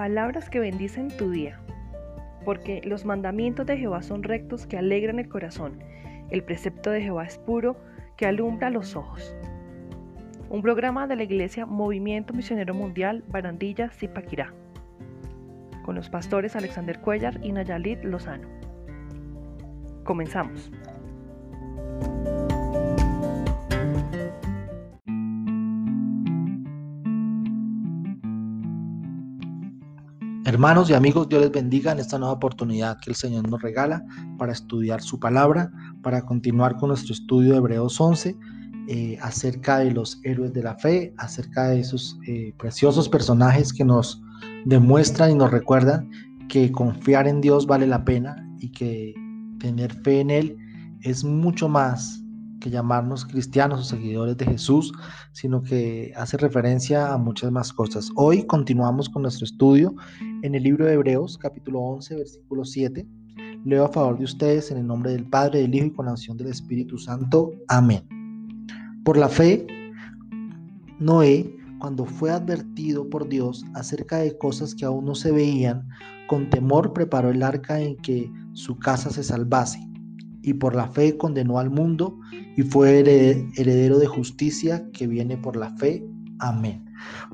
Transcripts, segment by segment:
Palabras que bendicen tu día. Porque los mandamientos de Jehová son rectos que alegran el corazón. El precepto de Jehová es puro que alumbra los ojos. Un programa de la Iglesia Movimiento Misionero Mundial Barandilla Zipaquirá. Con los pastores Alexander Cuellar y Nayalit Lozano. Comenzamos. Hermanos y amigos, Dios les bendiga en esta nueva oportunidad que el Señor nos regala para estudiar su palabra, para continuar con nuestro estudio de Hebreos 11 eh, acerca de los héroes de la fe, acerca de esos eh, preciosos personajes que nos demuestran y nos recuerdan que confiar en Dios vale la pena y que tener fe en Él es mucho más que llamarnos cristianos o seguidores de Jesús, sino que hace referencia a muchas más cosas. Hoy continuamos con nuestro estudio en el libro de Hebreos, capítulo 11, versículo 7. Leo a favor de ustedes en el nombre del Padre, del Hijo y con la unción del Espíritu Santo. Amén. Por la fe, Noé, cuando fue advertido por Dios acerca de cosas que aún no se veían, con temor preparó el arca en que su casa se salvase y por la fe condenó al mundo y fue heredero de justicia que viene por la fe. Amén.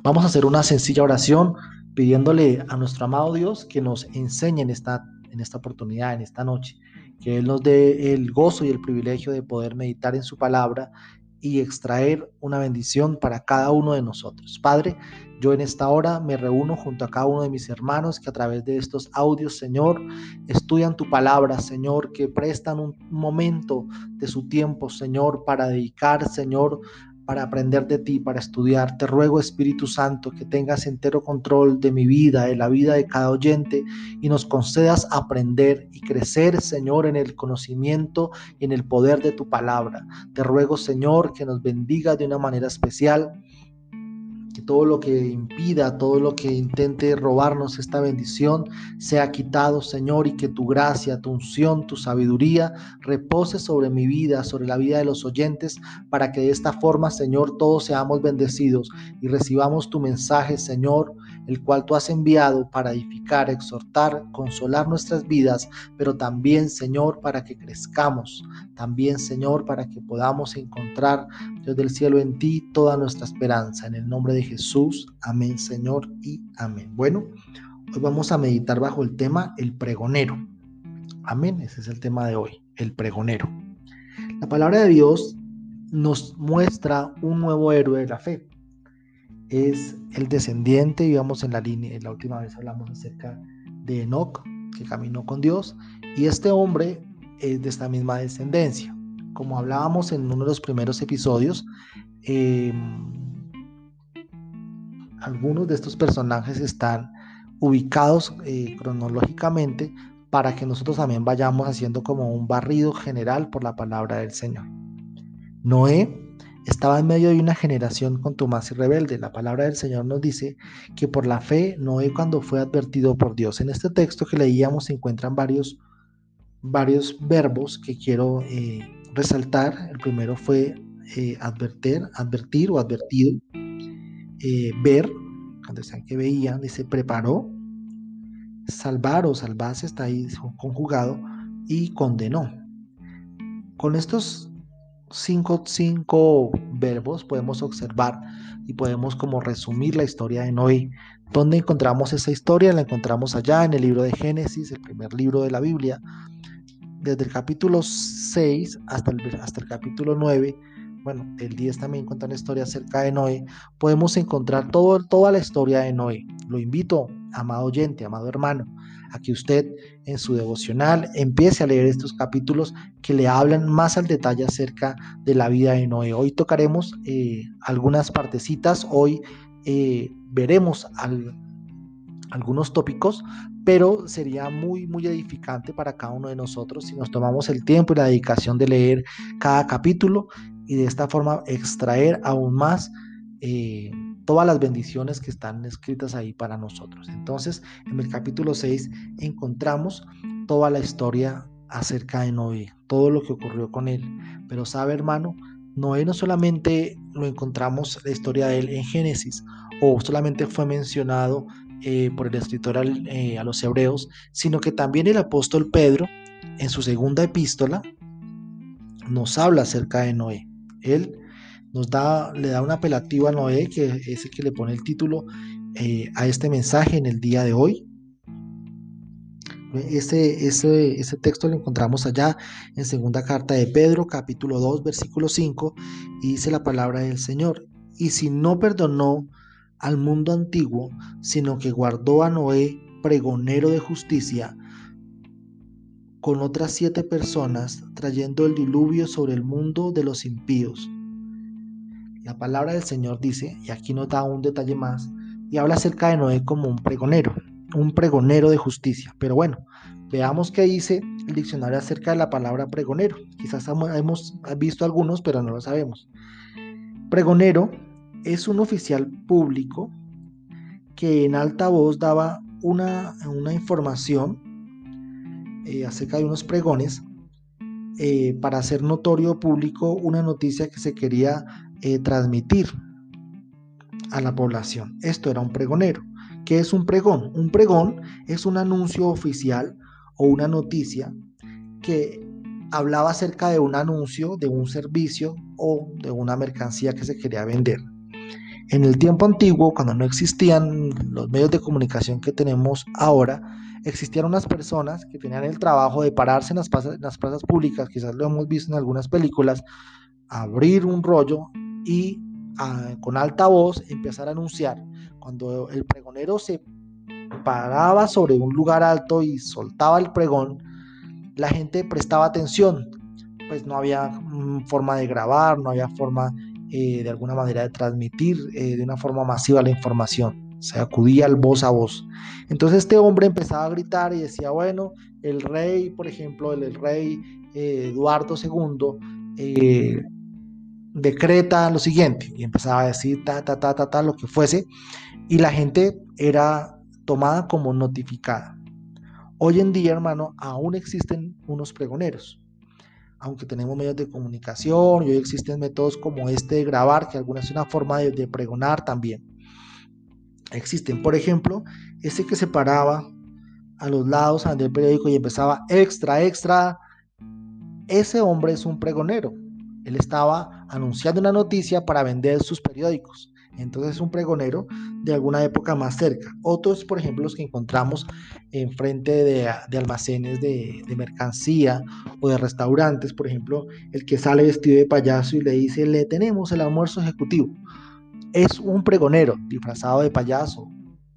Vamos a hacer una sencilla oración pidiéndole a nuestro amado Dios que nos enseñe en esta, en esta oportunidad, en esta noche, que Él nos dé el gozo y el privilegio de poder meditar en su palabra y extraer una bendición para cada uno de nosotros. Padre, yo en esta hora me reúno junto a cada uno de mis hermanos que a través de estos audios, Señor, estudian tu palabra, Señor, que prestan un momento de su tiempo, Señor, para dedicar, Señor, para aprender de ti, para estudiar. Te ruego, Espíritu Santo, que tengas entero control de mi vida, de la vida de cada oyente, y nos concedas aprender y crecer, Señor, en el conocimiento y en el poder de tu palabra. Te ruego, Señor, que nos bendiga de una manera especial que todo lo que impida, todo lo que intente robarnos esta bendición sea quitado, Señor, y que tu gracia, tu unción, tu sabiduría repose sobre mi vida, sobre la vida de los oyentes, para que de esta forma, Señor, todos seamos bendecidos y recibamos tu mensaje, Señor, el cual tú has enviado para edificar, exhortar, consolar nuestras vidas, pero también, Señor, para que crezcamos, también, Señor, para que podamos encontrar, Dios del cielo, en ti toda nuestra esperanza. En el nombre de Jesús, amén, Señor, y amén. Bueno, hoy vamos a meditar bajo el tema el pregonero. Amén, ese es el tema de hoy, el pregonero. La palabra de Dios nos muestra un nuevo héroe de la fe es el descendiente, digamos en la línea, la última vez hablamos acerca de Enoch, que caminó con Dios, y este hombre es de esta misma descendencia. Como hablábamos en uno de los primeros episodios, em, algunos de estos personajes están ubicados eh, cronológicamente para que nosotros también vayamos haciendo como un barrido general por la palabra del Señor. Noé estaba en medio de una generación contumaz y rebelde. La palabra del Señor nos dice que por la fe Noé cuando fue advertido por Dios. En este texto que leíamos se encuentran varios, varios verbos que quiero eh, resaltar. El primero fue eh, advertir, advertir o advertido. Eh, ver, cuando decían que veían, dice preparó. Salvar o salvarse está ahí conjugado y condenó. Con estos cinco, cinco verbos podemos observar y podemos como resumir la historia de Noé. ¿Dónde encontramos esa historia? La encontramos allá en el libro de Génesis, el primer libro de la Biblia. Desde el capítulo 6 hasta el, hasta el capítulo 9, bueno, el 10 también cuenta una historia acerca de Noé, podemos encontrar todo, toda la historia de Noé. Lo invito, amado oyente, amado hermano, a que usted en su devocional empiece a leer estos capítulos que le hablan más al detalle acerca de la vida de Noé. Hoy tocaremos eh, algunas partecitas, hoy eh, veremos algunos tópicos, pero sería muy, muy edificante para cada uno de nosotros si nos tomamos el tiempo y la dedicación de leer cada capítulo y de esta forma extraer aún más. Eh, todas las bendiciones que están escritas ahí para nosotros. Entonces, en el capítulo 6 encontramos toda la historia acerca de Noé, todo lo que ocurrió con él. Pero sabe, hermano, Noé no solamente lo encontramos la historia de él en Génesis, o solamente fue mencionado eh, por el escritor a los hebreos, sino que también el apóstol Pedro, en su segunda epístola, nos habla acerca de Noé. Él nos da, le da un apelativo a Noé, que es el que le pone el título a este mensaje en el día de hoy. Ese, ese, ese, texto lo encontramos allá en segunda carta de Pedro, capítulo 2, versículo 5, y dice la palabra del Señor. Y si no perdonó al mundo antiguo, sino que guardó a Noé, pregonero de justicia, con otras siete personas, trayendo el diluvio sobre el mundo de los impíos. La palabra del Señor dice, y aquí nos da un detalle más, y habla acerca de Noé como un pregonero un pregonero de justicia. Pero bueno, veamos qué dice el diccionario acerca de la palabra pregonero. Quizás hemos visto algunos, pero no lo sabemos. Pregonero es un oficial público que en alta voz daba una, una información eh, acerca de unos pregones eh, para hacer notorio público una noticia que se quería eh, transmitir a la población. Esto era un pregonero. ¿Qué es un pregón? Un pregón es un anuncio oficial o una noticia que hablaba acerca de un anuncio, de un servicio o de una mercancía que se quería vender. En el tiempo antiguo, cuando no existían los medios de comunicación que tenemos ahora, existían unas personas que tenían el trabajo de pararse en las plazas, públicas, quizás lo hemos visto en algunas películas, abrir un rollo y ah, con alta voz empezar a anunciar. Cuando el pregonero se paraba sobre un lugar alto y soltaba el pregón, la gente prestaba atención, pues no había mm, forma de grabar, no había forma eh, de alguna manera de transmitir eh, de una forma masiva la información, se acudía al voz a voz. Entonces este hombre empezaba a gritar y decía, bueno, el rey, por ejemplo, el, rey eh, Eduardo II, decreta lo siguiente, y empezaba a decir ta, ta, ta, ta, ta, lo que fuese, y la gente era tomada como notificada. Hoy en día, hermano, aún existen unos pregoneros. Aunque tenemos medios de comunicación y hoy existen métodos como este de grabar, que alguna es una forma de, pregonar también. Existen, por ejemplo, ese que se paraba a los lados del periódico y empezaba extra, extra. Ese hombre es un pregonero. Él estaba anunciando una noticia para vender sus periódicos. Entonces es un pregonero de alguna época más cerca. Otros, por ejemplo, los que encontramos en frente de, almacenes de, mercancía o de restaurantes, por ejemplo, el que sale vestido de payaso y le dice, le tenemos el almuerzo ejecutivo. Es un pregonero disfrazado de payaso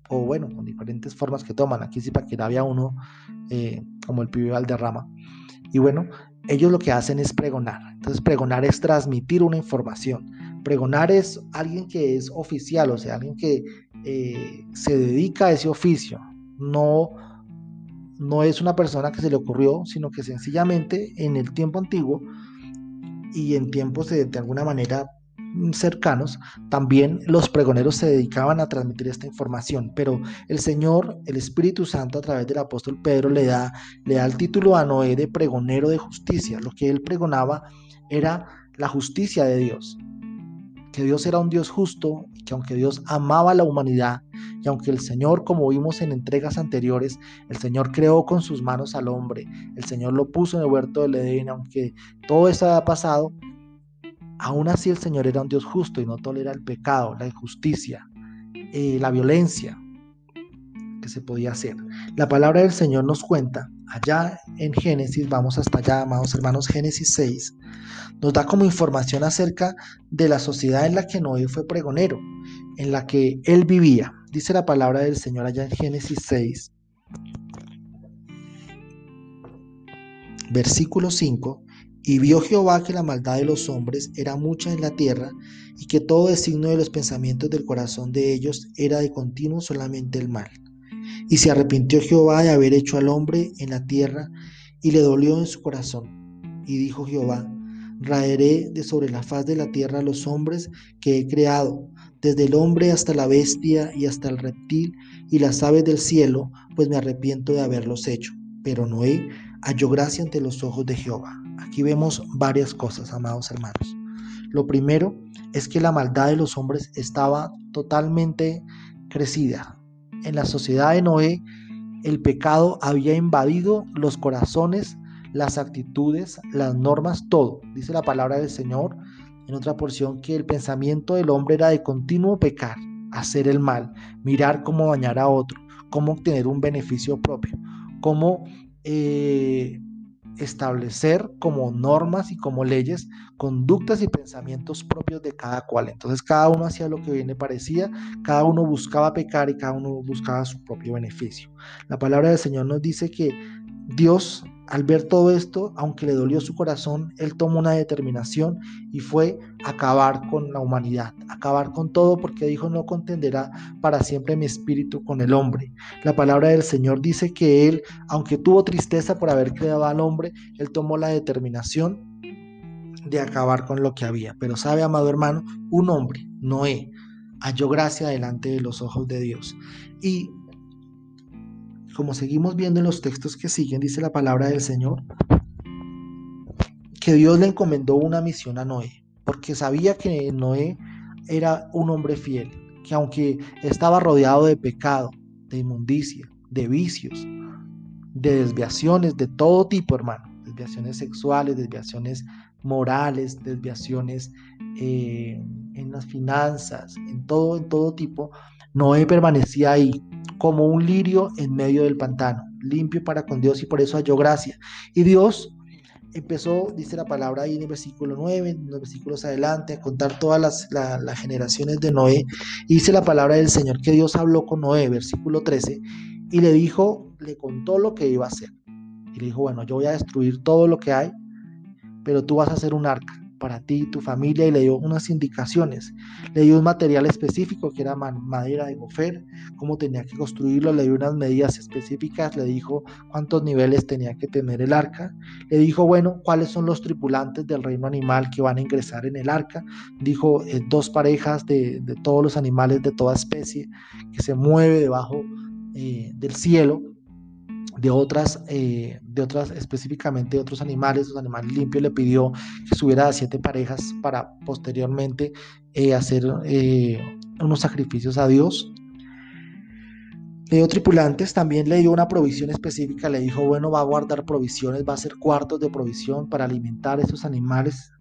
o bueno, con diferentes formas que toman. Aquí sí para que había uno eh, como el pibe Valderrama. Y bueno, ellos lo que hacen es pregonar. Entonces pregonar es transmitir una información Pregonar es alguien que es oficial, o sea, alguien que eh, se dedica a ese oficio. No, no es una persona que se le ocurrió, sino que sencillamente en el tiempo antiguo y en tiempos de, de alguna manera cercanos, también los pregoneros se dedicaban a transmitir esta información, pero el Señor, el Espíritu Santo a través del apóstol Pedro le da, le da el título a Noé de pregonero de justicia. Lo que él pregonaba era la justicia de Dios que Dios era un Dios justo que aunque Dios amaba a la humanidad y aunque el Señor, como vimos en entregas anteriores, el Señor creó con sus manos al hombre, el Señor lo puso en el huerto del Edén, aunque todo eso ha pasado, aún así el Señor era un Dios justo y no tolera el pecado, la injusticia, eh, la violencia que se podía hacer. La palabra del Señor nos cuenta, allá en Génesis, vamos hasta allá, amados hermanos, Génesis 6, nos da como información acerca de la sociedad en la que Noé fue pregonero, en la que él vivía. Dice la palabra del Señor allá en Génesis 6, versículo 5. Y vio Jehová que la maldad de los hombres era mucha en la tierra, y que todo designio de los pensamientos del corazón de ellos era de continuo solamente el mal. Y se arrepintió Jehová de haber hecho al hombre en la tierra, y le dolió en su corazón. Y dijo Jehová, Raeré de sobre la faz de la tierra a los hombres que he creado, desde el hombre hasta la bestia y hasta el reptil y las aves del cielo, pues me arrepiento de haberlos hecho. Pero Noé halló gracia ante los ojos de Jehová. Aquí vemos varias cosas, amados hermanos. Lo primero es que la maldad de los hombres estaba totalmente crecida, en la sociedad de Noé, el pecado había invadido los corazones, las actitudes, las normas, todo. Dice la palabra del Señor en otra porción que el pensamiento del hombre era de continuo pecar, hacer el mal, mirar cómo dañar a otro, cómo obtener un beneficio propio, cómo eh, establecer como normas y como leyes conductas y pensamientos propios de cada cual. Entonces cada uno hacía lo que bien le parecía, cada uno buscaba pecar y cada uno buscaba su propio beneficio. La palabra del Señor nos dice que Dios al ver todo esto, aunque le dolió su corazón, él tomó una determinación y fue acabar con la humanidad, acabar con todo porque dijo no contenderá para siempre mi espíritu con el hombre. La palabra del Señor dice que él, aunque tuvo tristeza por haber creado al hombre, él tomó la determinación de acabar con lo que había. Pero sabe, amado hermano, un hombre, Noé, halló gracia delante de los ojos de Dios. Y como seguimos viendo en los textos que siguen, dice la palabra del Señor, que Dios le encomendó una misión a Noé, porque sabía que Noé era un hombre fiel, que aunque estaba rodeado de pecado, de inmundicia, de vicios, de desviaciones de todo tipo, hermano, desviaciones sexuales, desviaciones morales, desviaciones eh, en las finanzas, en todo, en todo tipo, Noé permanecía ahí como un lirio en medio del pantano, limpio para con Dios y por eso halló gracia. Y Dios empezó, dice la palabra ahí en el versículo 9, en los versículos adelante, a contar todas las, las generaciones de Noé. Y dice la palabra del Señor que Dios habló con Noé, versículo 13, y le dijo, le contó lo que iba a hacer. Y le dijo, bueno, yo voy a destruir todo lo que hay, pero tú vas a hacer un arca para ti y tu familia y le dio unas indicaciones. Le dio un material específico que era madera de gofer, cómo tenía que construirlo, le dio unas medidas específicas, le dijo cuántos niveles tenía que tener el arca, le dijo, bueno, cuáles son los tripulantes del reino animal que van a ingresar en el arca. Dijo, eh, dos parejas de, todos los animales de toda especie que se mueve debajo eh, del cielo de otras, eh, de otras, específicamente de otros animales, los animales limpios, le pidió que subiera a siete parejas para posteriormente eh, hacer eh, unos sacrificios a Dios. Le dio tripulantes, también le dio una provisión específica, le dijo, bueno, va a guardar provisiones, va a hacer cuartos de provisión para alimentar a esos animales.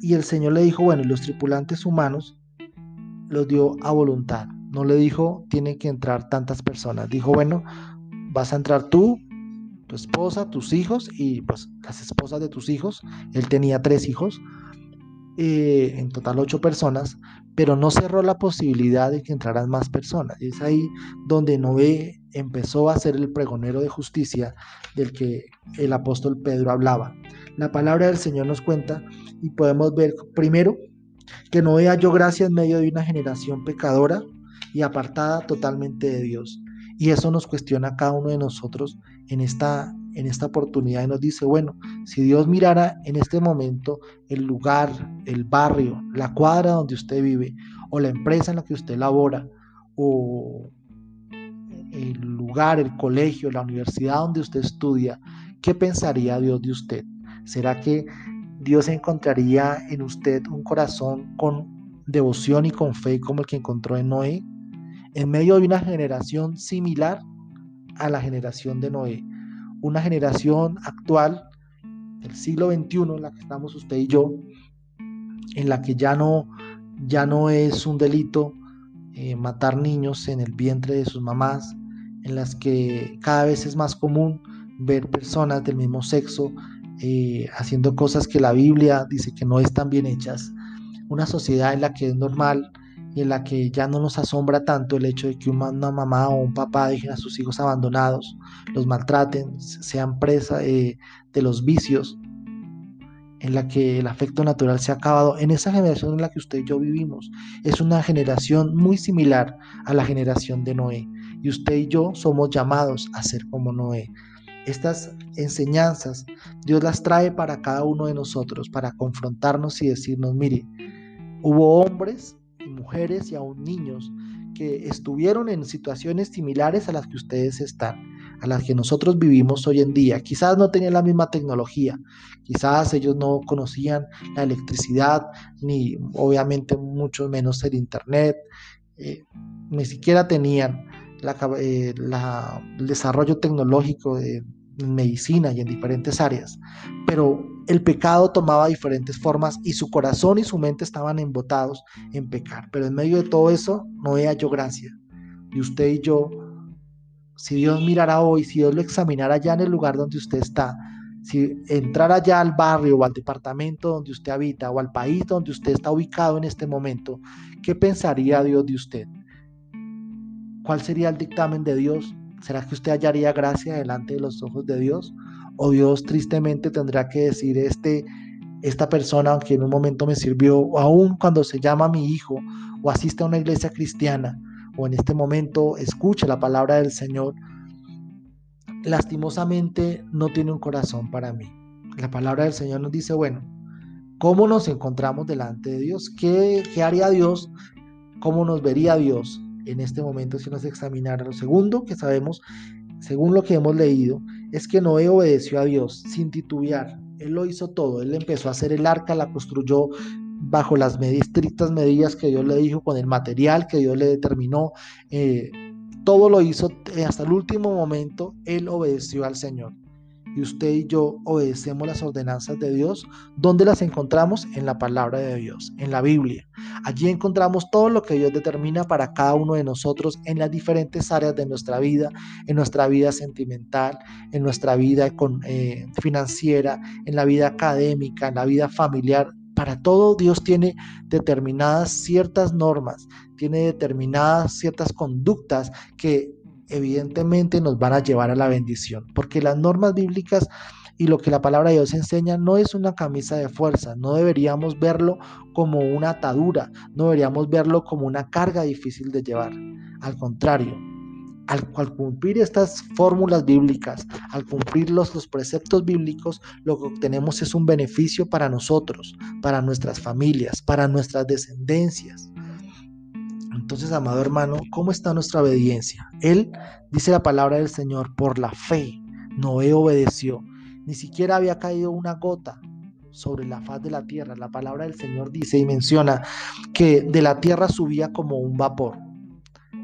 Y el Señor le dijo, bueno, los tripulantes humanos los dio a voluntad. No le dijo, tienen que entrar tantas personas. Dijo, bueno, vas a entrar tú, tu esposa, tus hijos y pues las esposas de tus hijos. Él tenía tres hijos, eh, en total ocho personas, pero no cerró la posibilidad de que entraran más personas. Y es ahí donde Noé empezó a ser el pregonero de justicia del que el apóstol Pedro hablaba. La palabra del Señor nos cuenta y podemos ver primero que Noé halló gracia en medio de una generación pecadora y apartada totalmente de Dios. Y eso nos cuestiona a cada uno de nosotros en esta, en esta oportunidad y nos dice, bueno, si Dios mirara en este momento el lugar, el barrio, la cuadra donde usted vive, o la empresa en la que usted labora, o el lugar, el colegio, la universidad donde usted estudia, ¿qué pensaría Dios de usted? ¿Será que Dios encontraría en usted un corazón con devoción y con fe como el que encontró en Noé? En medio de una generación similar a la generación de Noé, una generación actual del siglo XXI en la que estamos usted y yo, en la que ya no, ya no es un delito eh, matar niños en el vientre de sus mamás, en las que cada vez es más común ver personas del mismo sexo eh, haciendo cosas que la Biblia dice que no están bien hechas, una sociedad en la que es normal en la que ya no nos asombra tanto el hecho de que una mamá o un papá dejen a sus hijos abandonados, los maltraten, sean presa de los vicios, en la que el afecto natural se ha acabado, en esa generación en la que usted y yo vivimos, es una generación muy similar a la generación de Noé. Y usted y yo somos llamados a ser como Noé. Estas enseñanzas Dios las trae para cada uno de nosotros, para confrontarnos y decirnos, mire, hubo hombres mujeres y aún niños que estuvieron en situaciones similares a las que ustedes están, a las que nosotros vivimos hoy en día. Quizás no tenían la misma tecnología, quizás ellos no conocían la electricidad, ni obviamente mucho menos el Internet, eh, ni siquiera tenían eh, el desarrollo tecnológico de medicina y en diferentes áreas, pero el pecado tomaba diferentes formas y su corazón y su mente estaban embotados en pecar. Pero en medio de todo eso, Noé halló gracia. Y usted y yo, si Dios mirara hoy, si Dios lo examinara allá en el lugar donde usted está, si entrara ya al barrio o al departamento donde usted habita o al país donde usted está ubicado en este momento, ¿qué pensaría Dios de usted? ¿Cuál sería el dictamen de Dios? ¿Será que usted hallaría gracia delante de los ojos de Dios? ¿O Dios tristemente tendrá que decir, este, esta persona, aunque en un momento me sirvió, aún cuando se llama mi hijo, o asiste a una iglesia cristiana, o en este momento escucha la palabra del Señor, lastimosamente no tiene un corazón para mí. La palabra del Señor nos dice, bueno, ¿cómo nos encontramos delante de Dios? ¿Qué, qué haría Dios? ¿Cómo nos vería Dios en este momento si nos examinara? Lo segundo que sabemos, según lo que hemos leído, es que Noé obedeció a Dios sin titubear. Él lo hizo todo. Él empezó a hacer el arca, la construyó bajo las estrictas medidas que Dios le dijo, con el material que Dios le determinó. Eh, todo lo hizo eh, hasta el último momento, Él obedeció al Señor. Y usted y yo obedecemos las ordenanzas de Dios. ¿Dónde las encontramos? En la palabra de Dios, en la Biblia. Allí encontramos todo lo que Dios determina para cada uno de nosotros en las diferentes áreas de nuestra vida, en nuestra vida sentimental, en nuestra vida eh, financiera, en la vida académica, en la vida familiar. Para todo Dios tiene determinadas ciertas normas, tiene determinadas ciertas conductas que evidentemente nos van a llevar a la bendición, porque las normas bíblicas y lo que la palabra de Dios enseña no es una camisa de fuerza, no deberíamos verlo como una atadura, no deberíamos verlo como una carga difícil de llevar. Al contrario, al, cumplir estas fórmulas bíblicas, al cumplir los, los preceptos bíblicos, lo que obtenemos es un beneficio para nosotros, para nuestras familias, para nuestras descendencias. Entonces, amado hermano, ¿cómo está nuestra obediencia? Él, dice la palabra del Señor, por la fe, Noé obedeció. Ni siquiera había caído una gota sobre la faz de la tierra. La palabra del Señor dice y menciona que de la tierra subía como un vapor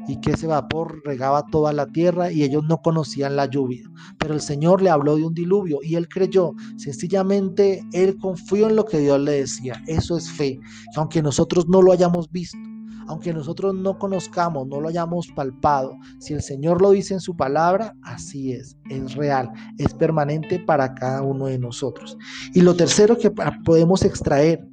y que ese vapor regaba toda la tierra y ellos no conocían la lluvia. Pero el Señor le habló de un diluvio y él creyó. Sencillamente él confió en lo que Dios le decía. Eso es fe, aunque nosotros no lo hayamos visto. Aunque nosotros no conozcamos, no lo hayamos palpado, si el Señor lo dice en su palabra, así es, es real, es permanente para cada uno de nosotros. Y lo tercero que podemos extraer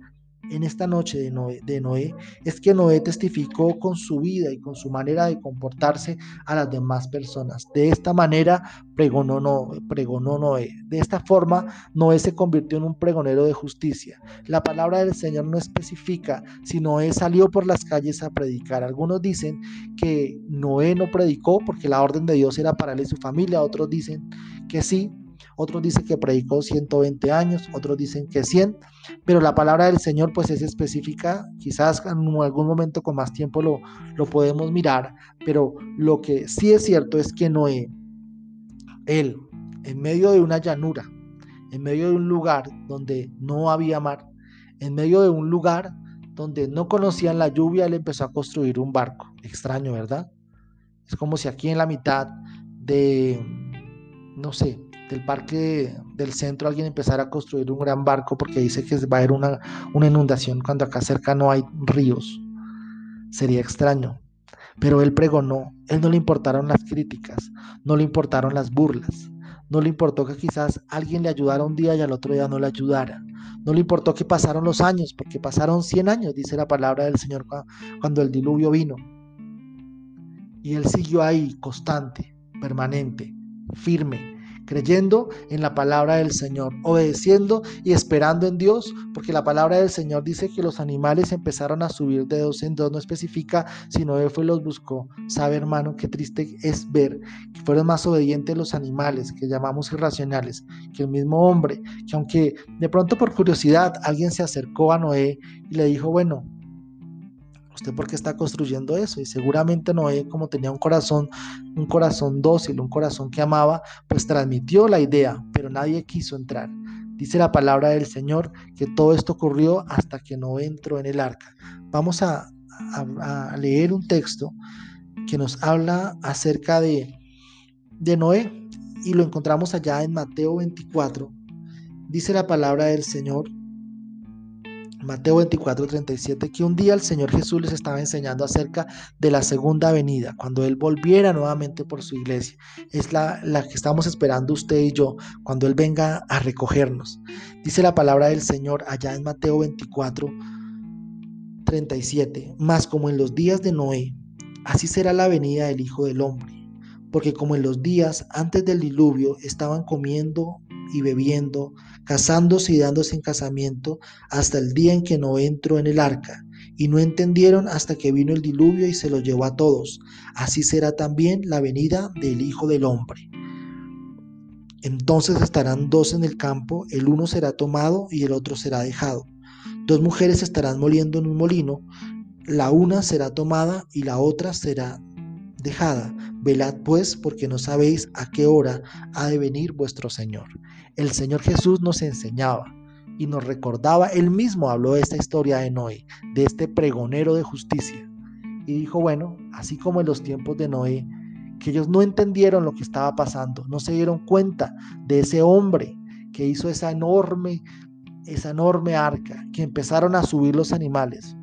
en esta noche de Noé, es que Noé testificó con su vida y con su manera de comportarse a las demás personas. De esta manera pregonó, Noé, pregonó Noé. De esta forma, Noé se convirtió en un pregonero de justicia. La palabra del Señor no especifica si Noé salió por las calles a predicar. Algunos dicen que Noé no predicó porque la orden de Dios era para él y su familia. Otros dicen que sí, otros dicen que predicó 120 años, otros dicen que 100, pero la palabra del Señor pues es específica, quizás en algún momento con más tiempo lo, lo podemos mirar, pero lo que sí es cierto es que Noé, él, en medio de una llanura, en medio de un lugar donde no había mar, en medio de un lugar donde no conocían la lluvia, él empezó a construir un barco. Extraño, ¿verdad? Es como si aquí en la mitad de, no sé, del parque del centro alguien empezara a construir un gran barco porque dice que va a haber una, inundación cuando acá cerca no hay ríos. Sería extraño. Pero él pregonó, él no le importaron las críticas, no le importaron las burlas, no le importó que quizás alguien le ayudara un día y al otro día no le ayudara. No le importó que pasaron los años, porque pasaron 100 años, dice la palabra del Señor cuando el diluvio vino. Y él siguió ahí, constante, permanente, firme, creyendo en la palabra del Señor, obedeciendo y esperando en Dios, porque la palabra del Señor dice que los animales empezaron a subir de dos en dos, no especifica si Noé fue los buscó. Sabe, hermano, qué triste es ver que fueron más obedientes los animales, que llamamos irracionales, que el mismo hombre, que aunque de pronto por curiosidad alguien se acercó a Noé y le dijo, bueno, ¿Usted por qué está construyendo eso? Y seguramente Noé, como tenía un corazón, un corazón dócil, un corazón que amaba, pues transmitió la idea, pero nadie quiso entrar. Dice la palabra del Señor que todo esto ocurrió hasta que Noé entró en el arca. Vamos a, a leer un texto que nos habla acerca de, de Noé y lo encontramos allá en Mateo 24. Dice la palabra del Señor Mateo 24, 37, que un día el Señor Jesús les estaba enseñando acerca de la segunda venida, cuando Él volviera nuevamente por su iglesia. Es la, la que estamos esperando usted y yo, cuando Él venga a recogernos. Dice la palabra del Señor allá en Mateo 24, 37, más como en los días de Noé, así será la venida del Hijo del Hombre. Porque como en los días antes del diluvio estaban comiendo y bebiendo, casándose y dándose en casamiento, hasta el día en que no entró en el arca, y no entendieron hasta que vino el diluvio y se lo llevó a todos. Así será también la venida del Hijo del Hombre. Entonces estarán dos en el campo, el uno será tomado y el otro será dejado. Dos mujeres estarán moliendo en un molino, la una será tomada y la otra será dejada. Velad pues, porque no sabéis a qué hora ha de venir vuestro Señor. El Señor Jesús nos enseñaba y nos recordaba, él mismo habló de esta historia de Noé, de este pregonero de justicia. Y dijo, bueno, así como en los tiempos de Noé, que ellos no entendieron lo que estaba pasando, no se dieron cuenta de ese hombre que hizo esa enorme, esa enorme arca, que empezaron a subir los animales.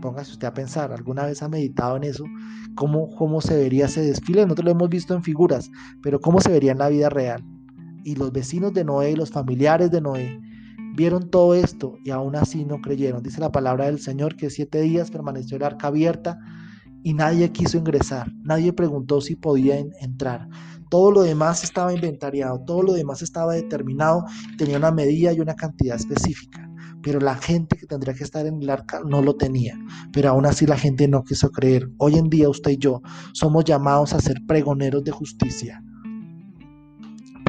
Póngase usted a pensar, ¿alguna vez ha meditado en eso? ¿Cómo, cómo se vería ese desfile? Nosotros lo hemos visto en figuras, pero ¿cómo se vería en la vida real? Y los vecinos de Noé y los familiares de Noé vieron todo esto y aún así no creyeron. Dice la palabra del Señor que siete días permaneció el arca abierta y nadie quiso ingresar, nadie preguntó si podían entrar. Todo lo demás estaba inventariado, todo lo demás estaba determinado, tenía una medida y una cantidad específica pero la gente que tendría que estar en el arca no lo tenía. Pero aún así la gente no quiso creer. Hoy en día usted y yo somos llamados a ser pregoneros de justicia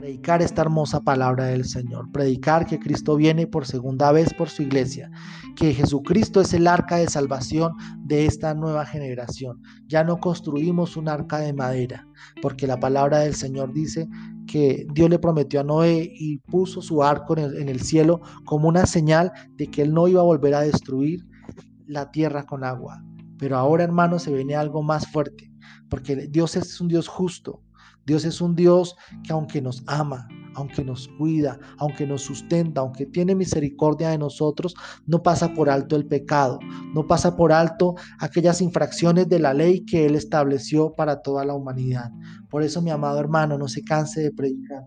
predicar esta hermosa palabra del Señor, predicar que Cristo viene por segunda vez por su iglesia, que Jesucristo es el arca de salvación de esta nueva generación. Ya no construimos un arca de madera, porque la palabra del Señor dice que Dios le prometió a Noé y puso su arco en el, cielo como una señal de que él no iba a volver a destruir la tierra con agua. Pero ahora, hermano, se viene algo más fuerte, porque Dios es un Dios justo, Dios es un Dios que aunque nos ama, aunque nos cuida, aunque nos sustenta, aunque tiene misericordia de nosotros, no pasa por alto el pecado, no pasa por alto aquellas infracciones de la ley que Él estableció para toda la humanidad. Por eso, mi amado hermano, no se canse de predicar.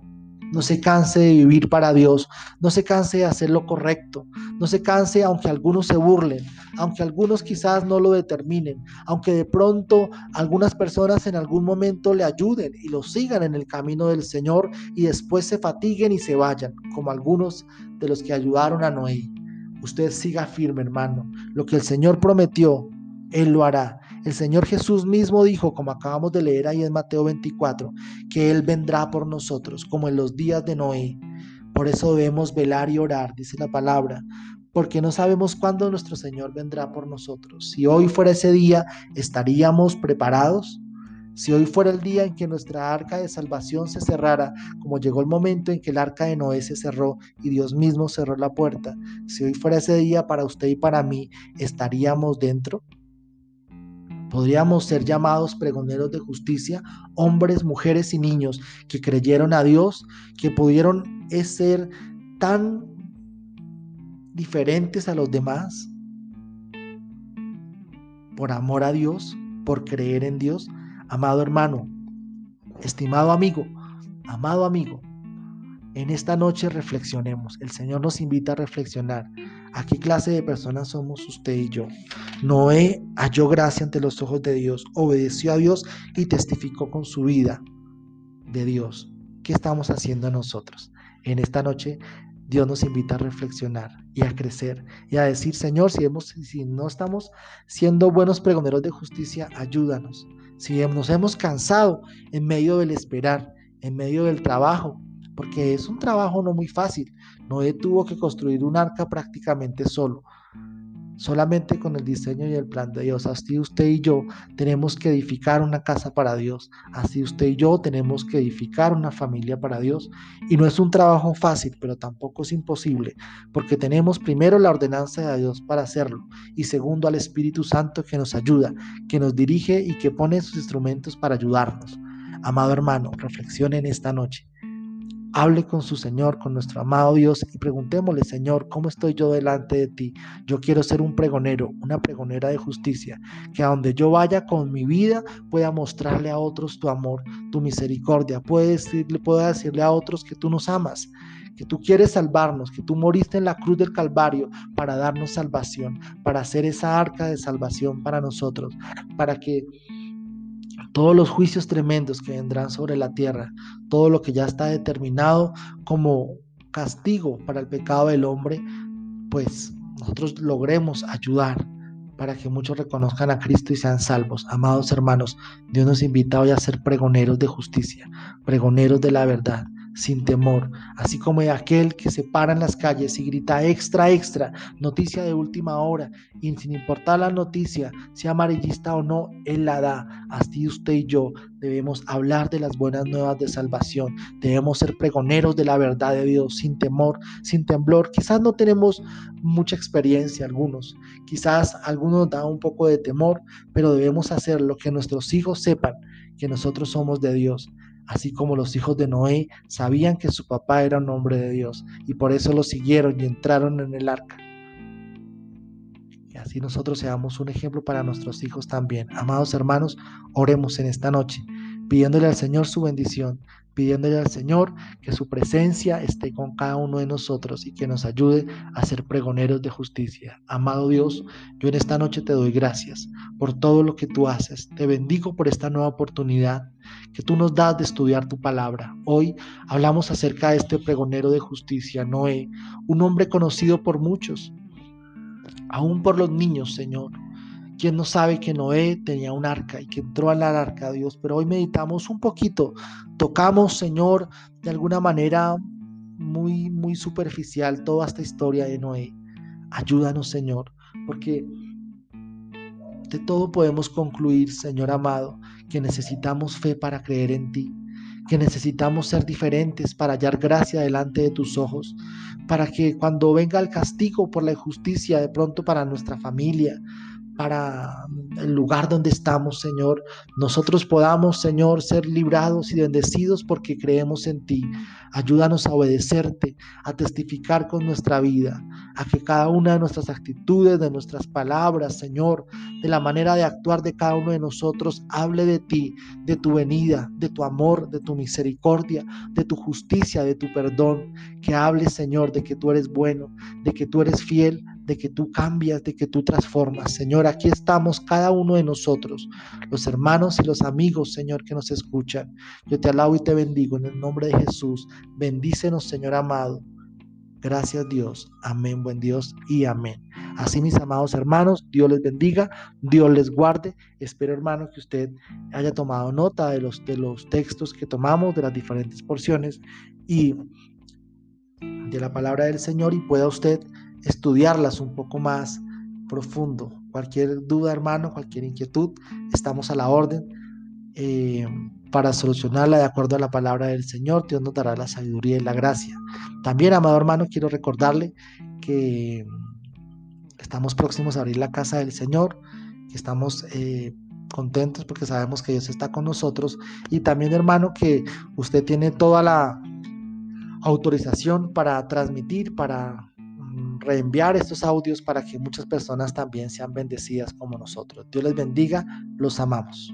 No se canse de vivir para Dios, no se canse de hacer lo correcto, no se canse aunque algunos se burlen, aunque algunos quizás no lo determinen, aunque de pronto algunas personas en algún momento le ayuden y lo sigan en el camino del Señor y después se fatiguen y se vayan, como algunos de los que ayudaron a Noé. Usted siga firme, hermano. Lo que el Señor prometió, Él lo hará. El Señor Jesús mismo dijo, como acabamos de leer ahí en Mateo 24, que Él vendrá por nosotros, como en los días de Noé. Por eso debemos velar y orar, dice la palabra, porque no sabemos cuándo nuestro Señor vendrá por nosotros. Si hoy fuera ese día, ¿estaríamos preparados? Si hoy fuera el día en que nuestra arca de salvación se cerrara, como llegó el momento en que el arca de Noé se cerró y Dios mismo cerró la puerta, si hoy fuera ese día para usted y para mí, ¿estaríamos dentro? Podríamos ser llamados pregoneros de justicia, hombres, mujeres y niños que creyeron a Dios, que pudieron ser tan diferentes a los demás por amor a Dios, por creer en Dios. Amado hermano, estimado amigo, amado amigo, en esta noche reflexionemos. El Señor nos invita a reflexionar. ¿A qué clase de personas somos usted y yo? Noé halló gracia ante los ojos de Dios, obedeció a Dios y testificó con su vida de Dios. ¿Qué estamos haciendo nosotros? En esta noche Dios nos invita a reflexionar y a crecer y a decir, Señor, si, hemos, si no estamos siendo buenos pregoneros de justicia, ayúdanos. Si nos hemos cansado en medio del esperar, en medio del trabajo, porque es un trabajo no muy fácil. Noé tuvo que construir un arca prácticamente solo. solamente con el diseño y el plan de Dios. Así usted y yo tenemos que edificar una casa para Dios. Así usted y yo tenemos que edificar una familia para Dios. Y no es un trabajo fácil, pero tampoco es imposible, porque tenemos primero la ordenanza de Dios para hacerlo y segundo al Espíritu Santo que nos ayuda, que nos dirige y que pone sus instrumentos para ayudarnos. Amado hermano, reflexione en esta noche. Hable con su Señor, con nuestro amado Dios y preguntémosle, Señor, ¿cómo estoy yo delante de ti? Yo quiero ser un pregonero, una pregonera de justicia, que a donde yo vaya con mi vida pueda mostrarle a otros tu amor, tu misericordia, pueda decirle, pueda decirle a otros que tú nos amas, que tú quieres salvarnos, que tú moriste en la cruz del Calvario para darnos salvación, para hacer esa arca de salvación para nosotros, para que todos los juicios tremendos que vendrán sobre la tierra, todo lo que ya está determinado como castigo para el pecado del hombre, pues nosotros logremos ayudar para que muchos reconozcan a Cristo y sean salvos. Amados hermanos, Dios nos invita hoy a ser pregoneros de justicia, pregoneros de la verdad, sin temor, así como de aquel que se para en las calles y grita extra, extra, noticia de última hora, y sin importar la noticia, sea amarillista o no, Él la da. Así usted y yo debemos hablar de las buenas nuevas de salvación, debemos ser pregoneros de la verdad de Dios, sin temor, sin temblor. Quizás no tenemos mucha experiencia algunos, quizás algunos da un poco de temor, pero debemos hacer lo que nuestros hijos sepan que nosotros somos de Dios así como los hijos de Noé sabían que su papá era un hombre de Dios y por eso lo siguieron y entraron en el arca. Así nosotros seamos un ejemplo para nuestros hijos también. Amados hermanos, oremos en esta noche, pidiéndole al Señor su bendición, pidiéndole al Señor que su presencia esté con cada uno de nosotros y que nos ayude a ser pregoneros de justicia. Amado Dios, yo en esta noche te doy gracias por todo lo que tú haces. Te bendigo por esta nueva oportunidad que tú nos das de estudiar tu palabra. Hoy hablamos acerca de este pregonero de justicia, Noé, un hombre conocido por muchos, aún por los niños, Señor ¿Quién no sabe que Noé tenía un arca y que entró a la arca Dios? Pero hoy meditamos un poquito, tocamos, Señor, de alguna manera muy, muy superficial toda esta historia de Noé. Ayúdanos, Señor, porque de todo podemos concluir, Señor amado, que necesitamos fe para creer en ti, que necesitamos ser diferentes para hallar gracia delante de tus ojos, para que cuando venga el castigo por la injusticia de pronto para nuestra familia, para el lugar donde estamos, Señor. Nosotros podamos, Señor, ser librados y bendecidos porque creemos en ti. Ayúdanos a obedecerte, a testificar con nuestra vida, a que cada una de nuestras actitudes, de nuestras palabras, Señor, de la manera de actuar de cada uno de nosotros, hable de ti, de tu venida, de tu amor, de tu misericordia, de tu justicia, de tu perdón. Que hable, Señor, de que tú eres bueno, de que tú eres fiel, de que tú cambias, de que tú transformas. Señor, aquí estamos cada uno de nosotros, los hermanos y los amigos, Señor, que nos escuchan. Yo te alabo y te bendigo en el nombre de Jesús. Bendícenos, Señor amado. Gracias Dios. Amén, buen Dios y amén. Así mis amados hermanos, Dios les bendiga, Dios les guarde. Espero hermano que usted haya tomado nota de los, de los textos que tomamos, de las diferentes porciones y de la palabra del Señor y pueda usted estudiarlas un poco más profundo. Cualquier duda, hermano, cualquier inquietud, estamos a la orden eh, para solucionarla de acuerdo a la palabra del Señor. Dios nos dará la sabiduría y la gracia. También, amado hermano, quiero recordarle que estamos próximos a abrir la casa del Señor, que estamos eh, contentos porque sabemos que Dios está con nosotros. Y también, hermano, que usted tiene toda la autorización para transmitir, para reenviar estos audios para que muchas personas también sean bendecidas como nosotros. Dios les bendiga, los amamos.